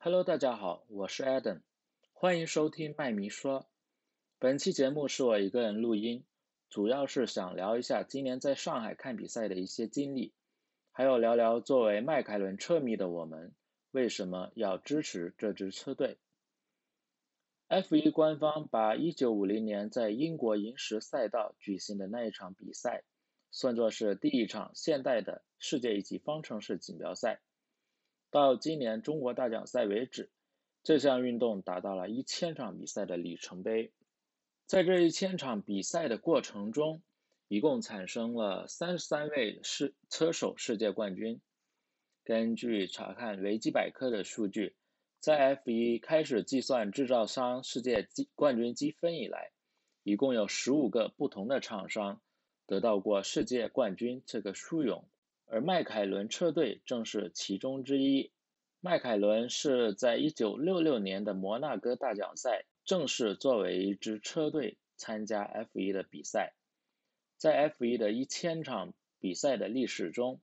Hello，大家好，我是 Adam，欢迎收听麦迷说。本期节目是我一个人录音，主要是想聊一下今年在上海看比赛的一些经历，还有聊聊作为迈凯伦车迷的我们为什么要支持这支车队。F1 官方把1950年在英国银石赛道举行的那一场比赛，算作是第一场现代的世界一级方程式锦标赛。到今年中国大奖赛为止，这项运动达到了一千场比赛的里程碑。在这一千场比赛的过程中，一共产生了三十三位世车手世界冠军。根据查看维基百科的数据，在 F1 开始计算制造商世界积冠军积分以来，一共有十五个不同的厂商得到过世界冠军这个殊荣。而迈凯伦车队正是其中之一。迈凯伦是在1966年的摩纳哥大奖赛正式作为一支车队参加 F1 的比赛。在 F1 的一千场比赛的历史中，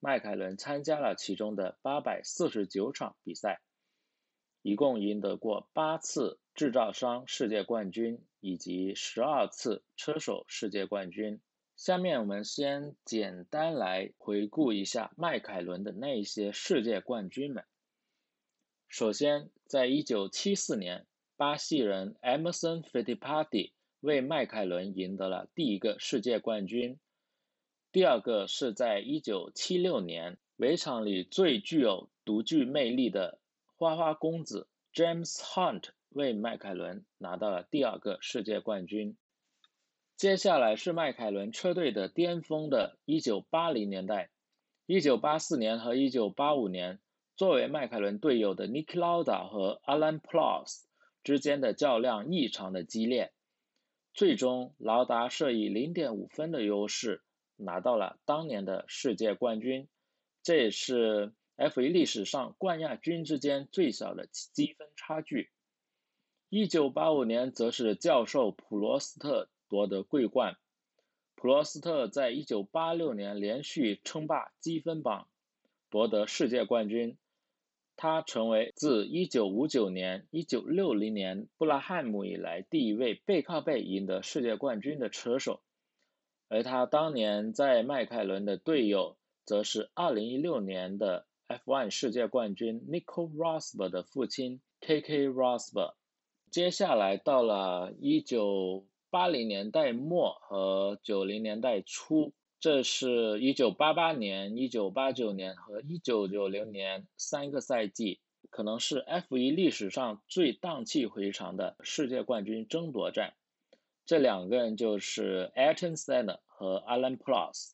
迈凯伦参加了其中的849场比赛，一共赢得过八次制造商世界冠军以及十二次车手世界冠军。下面我们先简单来回顾一下迈凯伦的那些世界冠军们。首先，在1974年，巴西人 Emerson Fittipaldi 为迈凯伦赢得了第一个世界冠军。第二个是在1976年，围场里最具有独具魅力的花花公子 James Hunt 为迈凯伦拿到了第二个世界冠军。接下来是迈凯伦车队的巅峰的1980年代，1984年和1985年，作为迈凯伦队友的 Niki Lauda 和 Alan p l o s 之间的较量异常的激烈，最终劳达是以0.5分的优势拿到了当年的世界冠军，这也是 F1 历史上冠亚军之间最小的积分差距。1985年则是教授普罗斯特。夺得桂冠。普罗斯特在1986年连续称霸积分榜，夺得世界冠军。他成为自1959年、1960年布拉汉姆以来第一位背靠背赢得世界冠军的车手。而他当年在迈凯伦的队友，则是2016年的 F1 世界冠军 Nico Rosberg 的父亲 K.K. Rosberg。接下来到了19。八零年代末和九零年代初，这是一九八八年、一九八九年和一九九零年三个赛季，可能是 F1 历史上最荡气回肠的世界冠军争夺战。这两个人就是 Ayrton Senna 和 Alan Prost，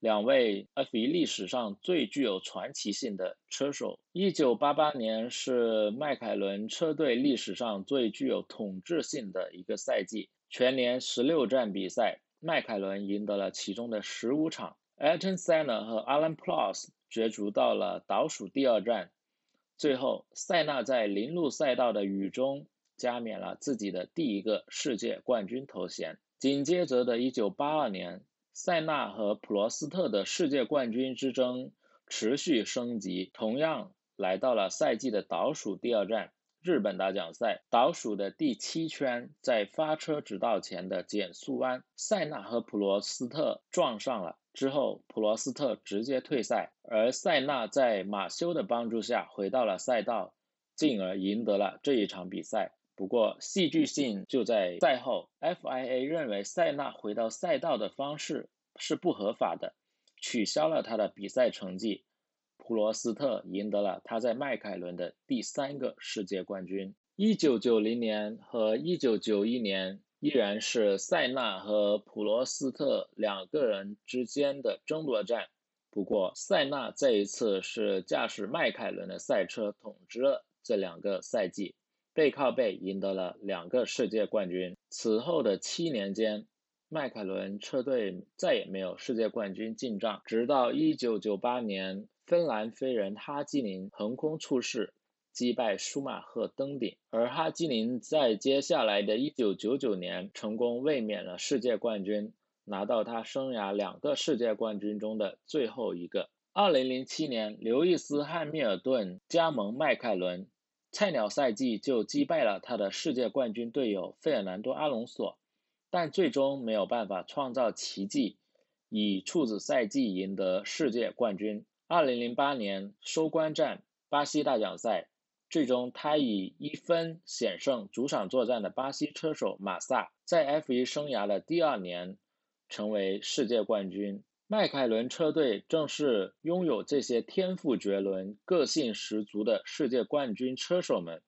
两位 F1 历史上最具有传奇性的车手。一九八八年是迈凯伦车队历史上最具有统治性的一个赛季。全年十六站比赛，迈凯伦赢得了其中的十五场。Ayrton Senna 和 Alan Prost 角逐到了倒数第二站，最后塞纳在临路赛道的雨中加冕了自己的第一个世界冠军头衔。紧接着的一九八二年，塞纳和普罗斯特的世界冠军之争持续升级，同样来到了赛季的倒数第二站。日本大奖赛倒数的第七圈，在发车直道前的减速弯，塞纳和普罗斯特撞上了。之后，普罗斯特直接退赛，而塞纳在马修的帮助下回到了赛道，进而赢得了这一场比赛。不过，戏剧性就在赛后，FIA 认为塞纳回到赛道的方式是不合法的，取消了他的比赛成绩。普罗斯特赢得了他在迈凯伦的第三个世界冠军。一九九零年和一九九一年依然是塞纳和普罗斯特两个人之间的争夺战，不过塞纳这一次是驾驶迈凯伦的赛车统治了这两个赛季，背靠背赢得了两个世界冠军。此后的七年间，迈凯伦车队再也没有世界冠军进账，直到一九九八年。芬兰飞人哈基宁横空出世，击败舒马赫登顶，而哈基宁在接下来的一九九九年成功卫冕了世界冠军，拿到他生涯两个世界冠军中的最后一个。二零零七年，刘易斯·汉密尔顿加盟迈凯伦，菜鸟赛季就击败了他的世界冠军队友费尔南多·阿隆索，但最终没有办法创造奇迹，以处子赛季赢得世界冠军。二零零八年收官战巴西大奖赛，最终他以一分险胜主场作战的巴西车手马萨，在 F1 生涯的第二年成为世界冠军。迈凯伦车队正是拥有这些天赋绝伦、个性十足的世界冠军车手们，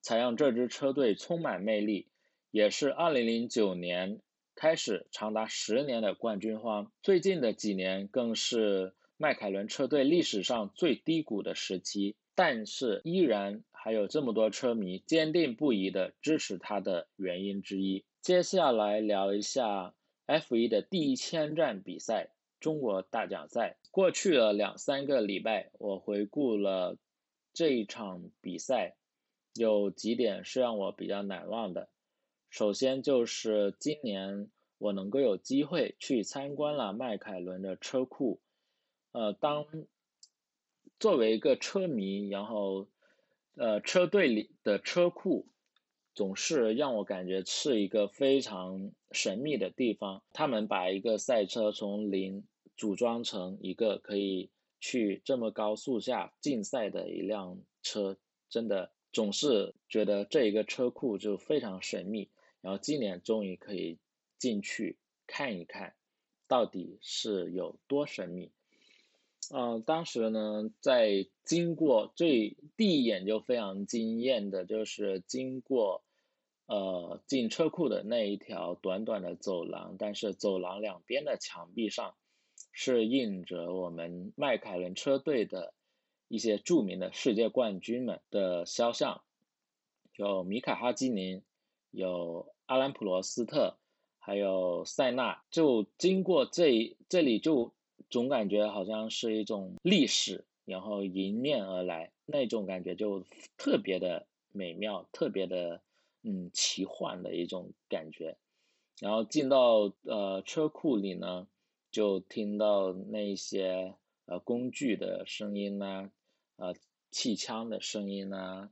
才让这支车队充满魅力，也是2009年开始长达十年的冠军荒。最近的几年更是迈凯伦车队历史上最低谷的时期，但是依然还有这么多车迷坚定不移的支持他的原因之一。接下来聊一下 F1 的第一千站比赛。中国大奖赛过去了两三个礼拜，我回顾了这一场比赛，有几点是让我比较难忘的。首先就是今年我能够有机会去参观了迈凯伦的车库，呃，当作为一个车迷，然后呃车队里的车库总是让我感觉是一个非常神秘的地方。他们把一个赛车从零组装成一个可以去这么高速下竞赛的一辆车，真的总是觉得这一个车库就非常神秘。然后今年终于可以进去看一看，到底是有多神秘。嗯，当时呢，在经过最第一眼就非常惊艳的，就是经过呃进车库的那一条短短的走廊，但是走廊两边的墙壁上。是印着我们迈凯伦车队的一些著名的世界冠军们的肖像，有米卡哈基宁，有阿兰普罗斯特，还有塞纳。就经过这这里，就总感觉好像是一种历史，然后迎面而来，那种感觉就特别的美妙，特别的嗯奇幻的一种感觉。然后进到呃车库里呢。就听到那些呃工具的声音呐，呃气枪的声音呐，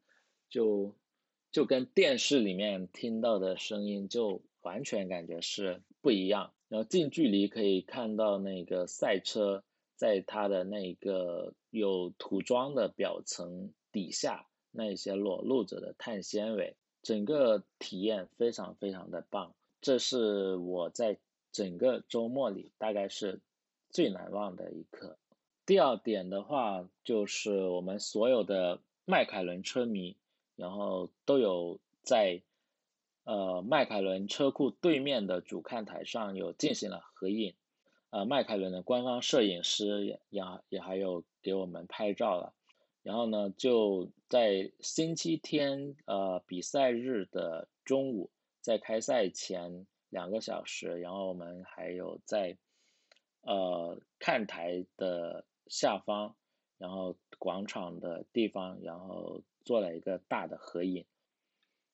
就就跟电视里面听到的声音就完全感觉是不一样。然后近距离可以看到那个赛车在它的那个有涂装的表层底下那些裸露着的碳纤维，整个体验非常非常的棒。这是我在。整个周末里大概是最难忘的一刻。第二点的话，就是我们所有的迈凯伦车迷，然后都有在呃迈凯伦车库对面的主看台上有进行了合影，呃迈凯伦的官方摄影师也也也还有给我们拍照了。然后呢，就在星期天呃比赛日的中午，在开赛前。两个小时，然后我们还有在呃看台的下方，然后广场的地方，然后做了一个大的合影。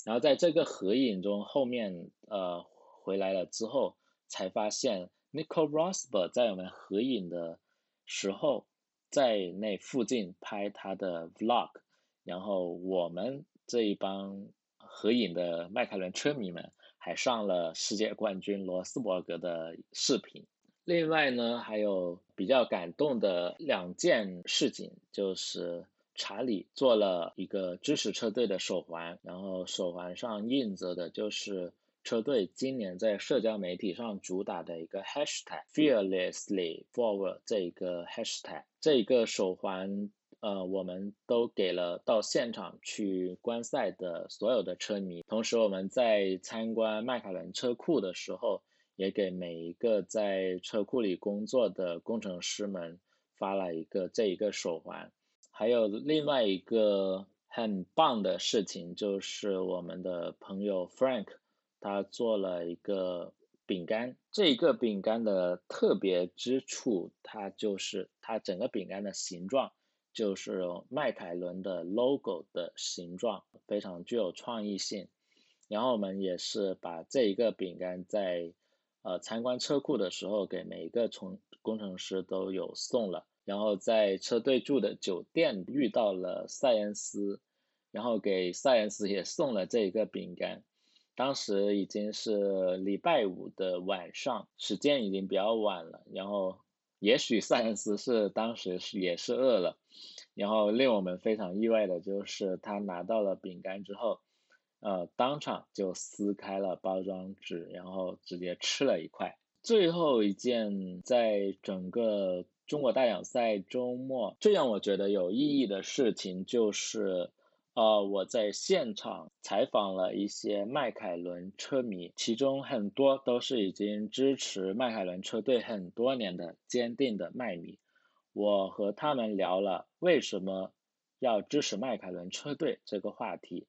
然后在这个合影中，后面呃回来了之后，才发现 Nico Rosberg 在我们合影的时候，在那附近拍他的 Vlog，然后我们这一帮合影的迈凯伦车迷们。还上了世界冠军罗斯伯格的视频。另外呢，还有比较感动的两件事情，就是查理做了一个支持车队的手环，然后手环上印着的就是车队今年在社交媒体上主打的一个 hashtag fearlessly forward 这一个 hashtag，这一个手环。呃，我们都给了到现场去观赛的所有的车迷，同时我们在参观迈凯伦车库的时候，也给每一个在车库里工作的工程师们发了一个这一个手环。还有另外一个很棒的事情，就是我们的朋友 Frank，他做了一个饼干。这一个饼干的特别之处，它就是它整个饼干的形状。就是迈凯伦的 logo 的形状，非常具有创意性。然后我们也是把这一个饼干在呃参观车库的时候，给每一个从工程师都有送了。然后在车队住的酒店遇到了塞恩斯，然后给塞恩斯也送了这一个饼干。当时已经是礼拜五的晚上，时间已经比较晚了。然后，也许塞恩斯是当时是也是饿了。然后令我们非常意外的就是他拿到了饼干之后，呃，当场就撕开了包装纸，然后直接吃了一块。最后一件，在整个中国大奖赛周末最让我觉得有意义的事情就是。呃，我在现场采访了一些迈凯伦车迷，其中很多都是已经支持迈凯伦车队很多年的坚定的迈迷。我和他们聊了为什么要支持迈凯伦车队这个话题，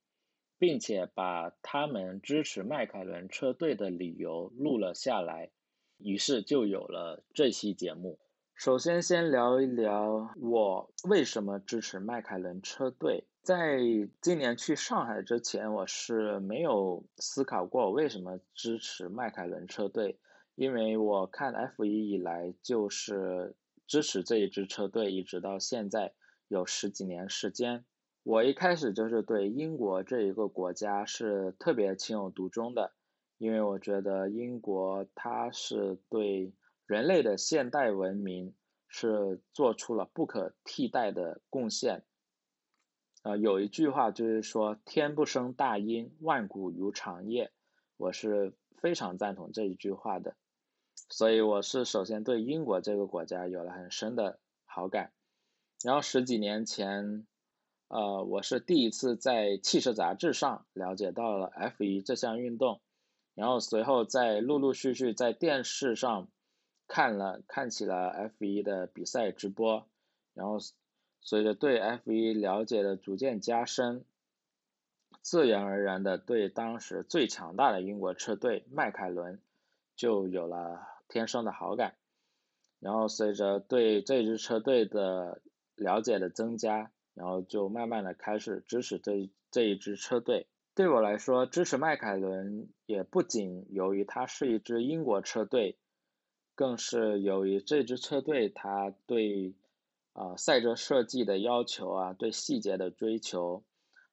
并且把他们支持迈凯伦车队的理由录了下来，于是就有了这期节目。首先，先聊一聊我为什么支持迈凯伦车队。在今年去上海之前，我是没有思考过为什么支持迈凯伦车队，因为我看 F1 以来就是支持这一支车队，一直到现在有十几年时间。我一开始就是对英国这一个国家是特别情有独钟的，因为我觉得英国它是对人类的现代文明是做出了不可替代的贡献。呃，有一句话就是说“天不生大英，万古如长夜”，我是非常赞同这一句话的。所以我是首先对英国这个国家有了很深的好感。然后十几年前，呃，我是第一次在汽车杂志上了解到了 F1 这项运动，然后随后在陆陆续续在电视上看了看起了 F1 的比赛直播，然后。随着对 F1 了解的逐渐加深，自然而然的对当时最强大的英国车队迈凯伦就有了天生的好感。然后随着对这支车队的了解的增加，然后就慢慢的开始支持这这一支车队。对我来说，支持迈凯伦也不仅由于它是一支英国车队，更是由于这支车队它对。啊，赛车设计的要求啊，对细节的追求，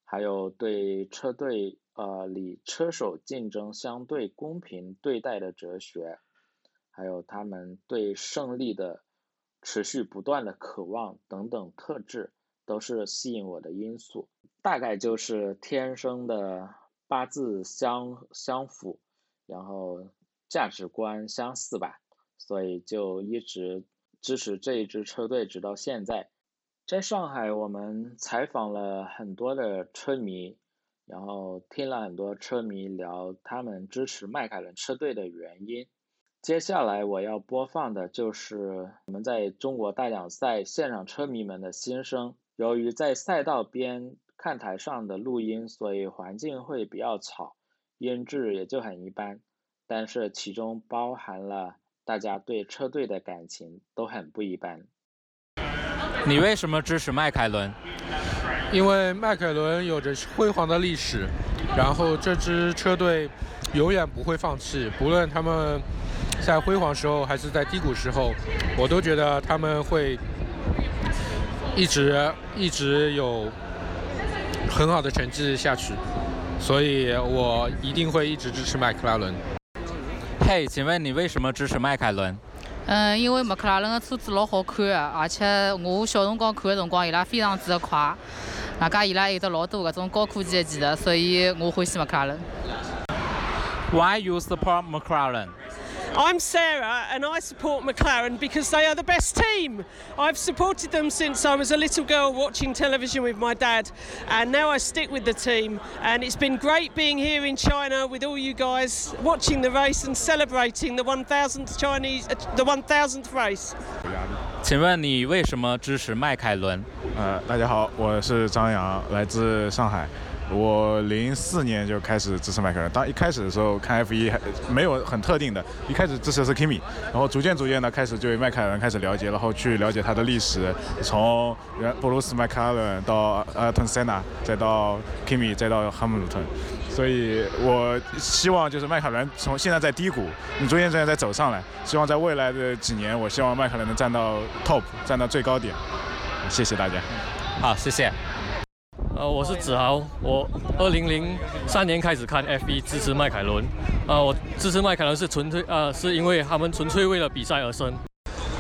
还有对车队呃里车手竞争相对公平对待的哲学，还有他们对胜利的持续不断的渴望等等特质，都是吸引我的因素。大概就是天生的八字相相符，然后价值观相似吧，所以就一直。支持这一支车队直到现在，在上海我们采访了很多的车迷，然后听了很多车迷聊他们支持迈凯伦车队的原因。接下来我要播放的就是我们在中国大奖赛现场车迷们的心声。由于在赛道边看台上的录音，所以环境会比较吵，音质也就很一般，但是其中包含了。大家对车队的感情都很不一般。你为什么支持迈凯伦？因为迈凯伦有着辉煌的历史，然后这支车队永远不会放弃，不论他们在辉煌时候还是在低谷时候，我都觉得他们会一直一直有很好的成绩下去，所以我一定会一直支持迈克拉伦。嘿，请问你为什么支持迈凯伦？嗯，因为迈克拉伦的车子老好看的，而且我小辰光看的辰光，伊拉非常之的快，外加伊拉有得老多搿种高科技的技术，所以我欢喜迈克拉伦。Why you support McLaren? I'm Sarah and I support McLaren because they are the best team. I've supported them since I was a little girl watching television with my dad and now I stick with the team and it's been great being here in China with all you guys watching the race and celebrating the 1000th Chinese the 1000th race. 请问你为什么支持迈凯伦？呃，大家好，我是张扬，来自上海。 我零四年就开始支持迈凯伦。当一开始的时候看 F1 还没有很特定的，一开始支持的是 Kimi，然后逐渐逐渐的开始对迈凯伦开始了解，然后去了解他的历史，从布鲁斯迈凯伦到阿顿塞纳，再到 Kimi，再到哈姆顿。所以我希望就是迈凯伦从现在在低谷，你逐渐逐渐在走上来，希望在未来的几年，我希望迈凯伦能站到 top，站到最高点。谢谢大家。好，谢谢。呃，我是子豪，我二零零三年开始看 F1，支持迈凯伦。呃，我支持迈凯伦是纯粹呃，是因为他们纯粹为了比赛而生。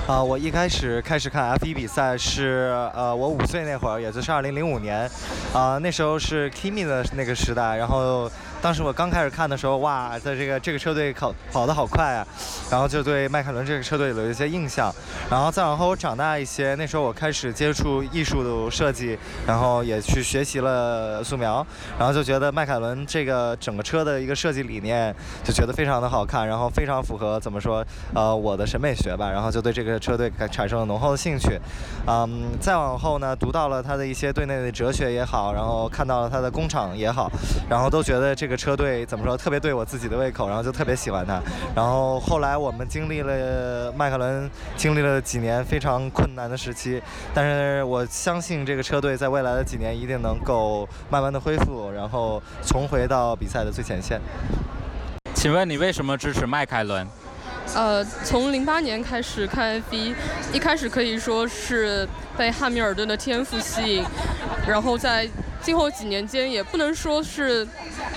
啊，我一开始开始看 F1 比赛是呃，我五岁那会儿，也就是二零零五年，啊，那时候是 Kimi 的那个时代，然后。当时我刚开始看的时候，哇，在这个这个车队跑跑得好快啊，然后就对迈凯伦这个车队有一些印象。然后再往后我长大一些，那时候我开始接触艺术的设计，然后也去学习了素描，然后就觉得迈凯伦这个整个车的一个设计理念就觉得非常的好看，然后非常符合怎么说呃我的审美学吧，然后就对这个车队产生了浓厚的兴趣。嗯，再往后呢，读到了他的一些队内的哲学也好，然后看到了他的工厂也好，然后都觉得这这个。车队怎么说特别对我自己的胃口，然后就特别喜欢他。然后后来我们经历了迈凯伦经历了几年非常困难的时期，但是我相信这个车队在未来的几年一定能够慢慢的恢复，然后重回到比赛的最前线。请问你为什么支持迈凯伦？呃，从零八年开始看 F1，一开始可以说是被汉密尔顿的天赋吸引，然后在今后几年间也不能说是。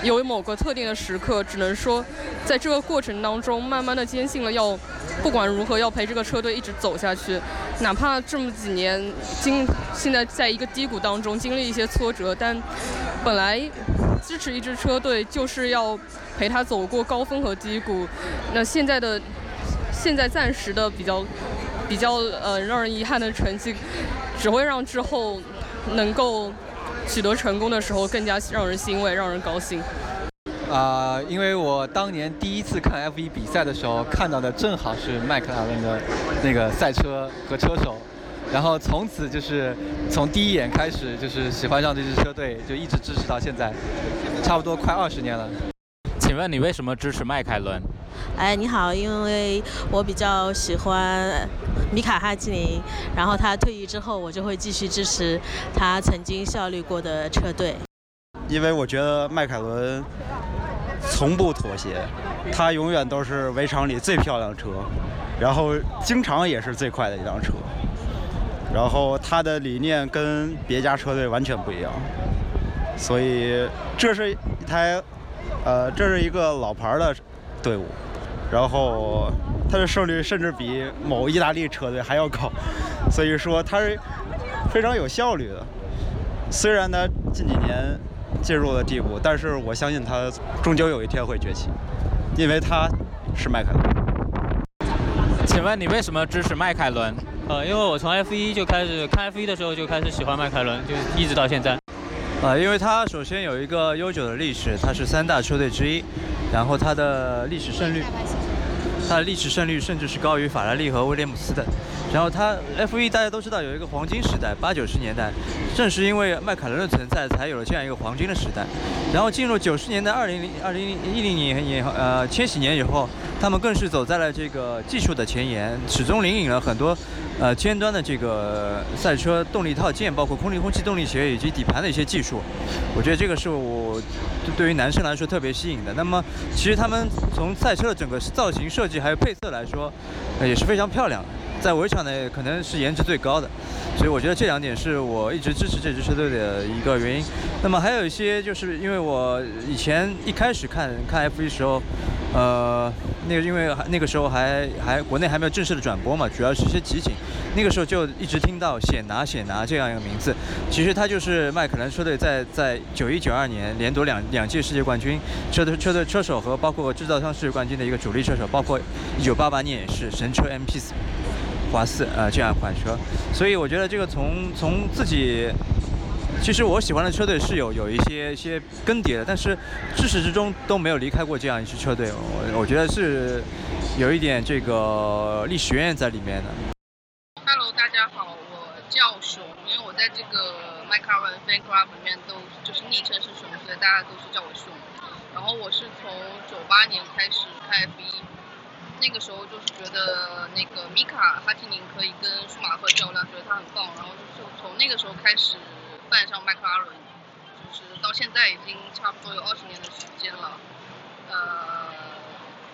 有某个特定的时刻，只能说，在这个过程当中，慢慢的坚信了要，不管如何要陪这个车队一直走下去，哪怕这么几年经现在在一个低谷当中经历一些挫折，但本来支持一支车队就是要陪他走过高峰和低谷，那现在的现在暂时的比较比较呃让人遗憾的成绩，只会让之后能够。取得成功的时候更加让人欣慰，让人高兴。啊，因为我当年第一次看 F1 比赛的时候，看到的正好是迈凯伦的那个赛车和车手，然后从此就是从第一眼开始就是喜欢上这支车队，就一直支持到现在，差不多快二十年了。请问你为什么支持迈凯伦？哎，你好，因为我比较喜欢米卡哈基林，然后他退役之后，我就会继续支持他曾经效力过的车队。因为我觉得迈凯伦从不妥协，他永远都是围场里最漂亮车，然后经常也是最快的一辆车，然后他的理念跟别家车队完全不一样，所以这是一台。呃，这是一个老牌的队伍，然后他的胜率甚至比某意大利车队还要高，所以说他是非常有效率的。虽然他近几年进入了低谷，但是我相信他终究有一天会崛起，因为他是迈凯伦。请问你为什么支持迈凯伦？呃，因为我从 F 一就开始看 F 一的时候就开始喜欢迈凯伦，就一直到现在。啊，因为它首先有一个悠久的历史，它是三大车队之一，然后它的历史胜率，它的历史胜率甚至是高于法拉利和威廉姆斯的。然后它 F1 大家都知道有一个黄金时代，八九十年代，正是因为迈凯伦的存在，才有了这样一个黄金的时代。然后进入九十年代，二零零二零一零年以后，呃，千禧年以后，他们更是走在了这个技术的前沿，始终引领了很多，呃，尖端的这个赛车动力套件，包括空气空气动力学以及底盘的一些技术。我觉得这个是我对于男生来说特别吸引的。那么，其实他们从赛车的整个造型设计还有配色来说，也是非常漂亮。在围场呢可能是颜值最高的，所以我觉得这两点是我一直支持这支车队的一个原因。那么还有一些就是因为我以前一开始看看 F1 时候，呃，那个因为那个时候还还国内还没有正式的转播嘛，主要是一些集锦。那个时候就一直听到显拿显拿这样一个名字，其实他就是迈凯伦车队在在九一九二年连夺两两届世界冠军，车队车队车手和包括制造商世界冠军的一个主力车手，包括一九八八年也是神车 MP 四。华四呃这样一款车，所以我觉得这个从从自己，其实我喜欢的车队是有有一些些更迭的，但是至始至终都没有离开过这样一支车队，我我觉得是有一点这个历史渊源在里面的。Hello，大家好，我叫熊，因为我在这个迈凯伦 Fan Club 里面都就是昵称是熊。所以大家都是叫我熊。然后我是从九八年开始看 F1，那个时候就是觉得那个米卡哈提宁可以跟舒马赫较量，觉得他很棒。然后就从那个时候开始扮上迈克拉伦，就是到现在已经差不多有二十年的时间了。呃，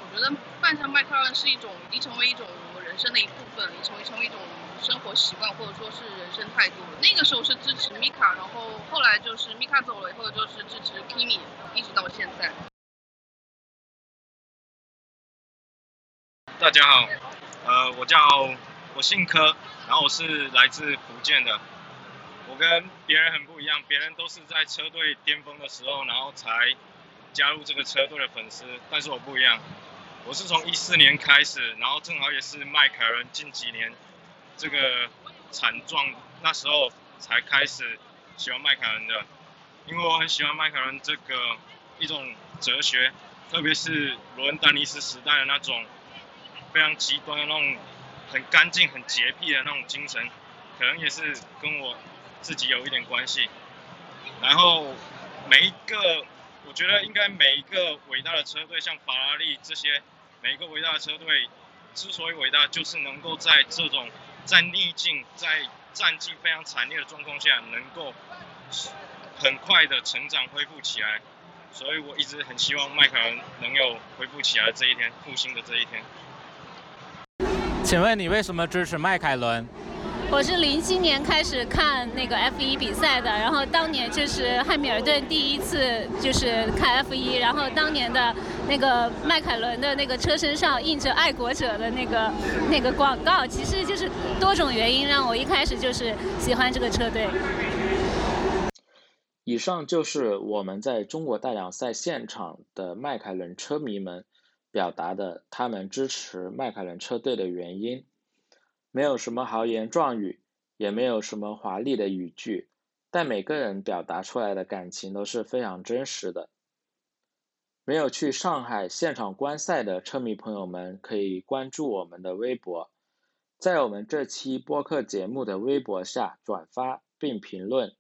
我觉得扮上迈克拉伦是一种已经成为一种人生的一部分，已成为成为一种生活习惯或者说是人生态度。那个时候是支持米卡，然后后来就是米卡走了以后就是支持 Kimi，一直到现在。大家好，呃，我叫我姓柯，然后我是来自福建的。我跟别人很不一样，别人都是在车队巅峰的时候，然后才加入这个车队的粉丝，但是我不一样，我是从一四年开始，然后正好也是迈凯伦近几年这个惨状，那时候才开始喜欢迈凯伦的，因为我很喜欢迈凯伦这个一种哲学，特别是罗恩丹尼斯时代的那种。非常极端的那种，很干净、很洁癖的那种精神，可能也是跟我自己有一点关系。然后每一个，我觉得应该每一个伟大的车队，像法拉利这些，每一个伟大的车队之所以伟大，就是能够在这种在逆境、在战绩非常惨烈的状况下，能够很快的成长、恢复起来。所以我一直很希望迈凯伦能有恢复起来这一天、复兴的这一天。请问你为什么支持迈凯伦？我是零七年开始看那个 F 一比赛的，然后当年就是汉密尔顿第一次就是看 F 一，然后当年的那个迈凯伦的那个车身上印着爱国者的那个那个广告，其实就是多种原因让我一开始就是喜欢这个车队。以上就是我们在中国大奖赛现场的迈凯伦车迷们。表达的他们支持迈凯伦车队的原因，没有什么豪言壮语，也没有什么华丽的语句，但每个人表达出来的感情都是非常真实的。没有去上海现场观赛的车迷朋友们，可以关注我们的微博，在我们这期播客节目的微博下转发并评论，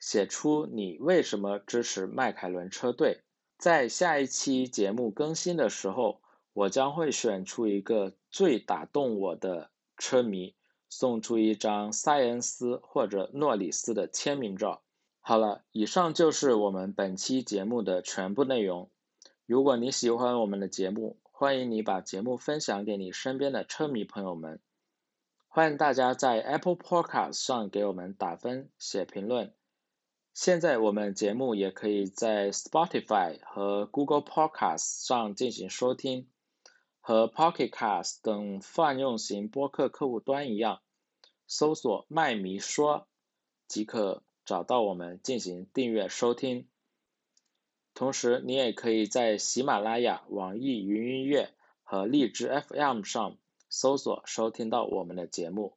写出你为什么支持迈凯伦车队。在下一期节目更新的时候，我将会选出一个最打动我的车迷，送出一张塞恩斯或者诺里斯的签名照。好了，以上就是我们本期节目的全部内容。如果你喜欢我们的节目，欢迎你把节目分享给你身边的车迷朋友们。欢迎大家在 Apple Podcast 上给我们打分、写评论。现在我们节目也可以在 Spotify 和 Google Podcast 上进行收听，和 pocketcast 等泛用型播客客户端一样搜索麦迷说即可找到我们进行订阅收听。同时你也可以在喜马拉雅网易云音乐和荔枝 fm 上搜索收听到我们的节目。